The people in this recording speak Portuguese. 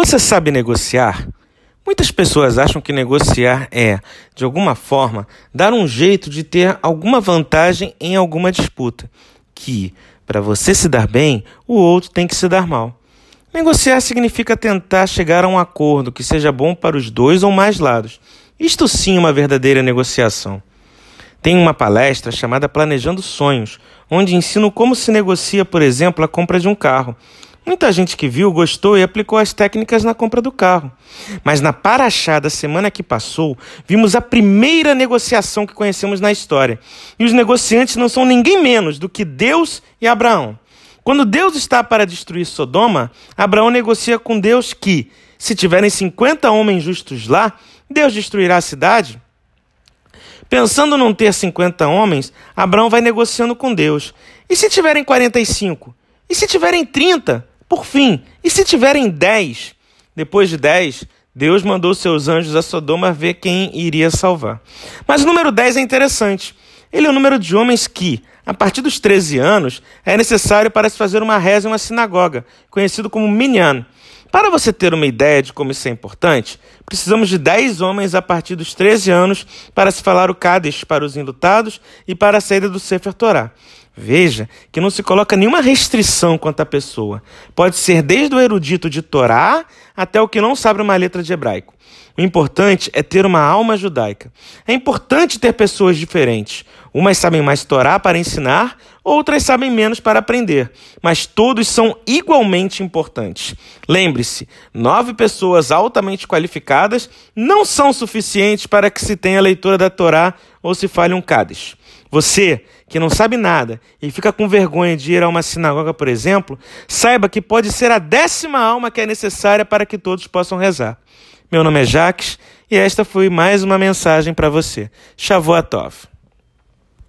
Você sabe negociar? Muitas pessoas acham que negociar é, de alguma forma, dar um jeito de ter alguma vantagem em alguma disputa, que, para você se dar bem, o outro tem que se dar mal. Negociar significa tentar chegar a um acordo que seja bom para os dois ou mais lados. Isto sim é uma verdadeira negociação. Tem uma palestra chamada Planejando Sonhos, onde ensino como se negocia, por exemplo, a compra de um carro. Muita gente que viu gostou e aplicou as técnicas na compra do carro. Mas na Paraxá da semana que passou, vimos a primeira negociação que conhecemos na história. E os negociantes não são ninguém menos do que Deus e Abraão. Quando Deus está para destruir Sodoma, Abraão negocia com Deus que, se tiverem 50 homens justos lá, Deus destruirá a cidade? Pensando não ter 50 homens, Abraão vai negociando com Deus. E se tiverem 45? E se tiverem 30? Por fim, e se tiverem dez? Depois de dez, Deus mandou seus anjos a Sodoma ver quem iria salvar. Mas o número 10 é interessante. Ele é o número de homens que, a partir dos 13 anos, é necessário para se fazer uma reza em uma sinagoga, conhecido como minyan. Para você ter uma ideia de como isso é importante, precisamos de 10 homens a partir dos 13 anos para se falar o Kadesh para os enlutados e para a saída do Sefer Torah. Veja que não se coloca nenhuma restrição quanto à pessoa. Pode ser desde o erudito de Torá até o que não sabe uma letra de hebraico. O importante é ter uma alma judaica. É importante ter pessoas diferentes. Umas sabem mais Torá para ensinar, outras sabem menos para aprender. Mas todos são igualmente importantes. Lembre-se: nove pessoas altamente qualificadas não são suficientes para que se tenha leitura da Torá ou se fale um Cádiz. Você, que não sabe nada e fica com vergonha de ir a uma sinagoga, por exemplo, saiba que pode ser a décima alma que é necessária para que todos possam rezar. Meu nome é Jacques e esta foi mais uma mensagem para você. Shavuot Tov.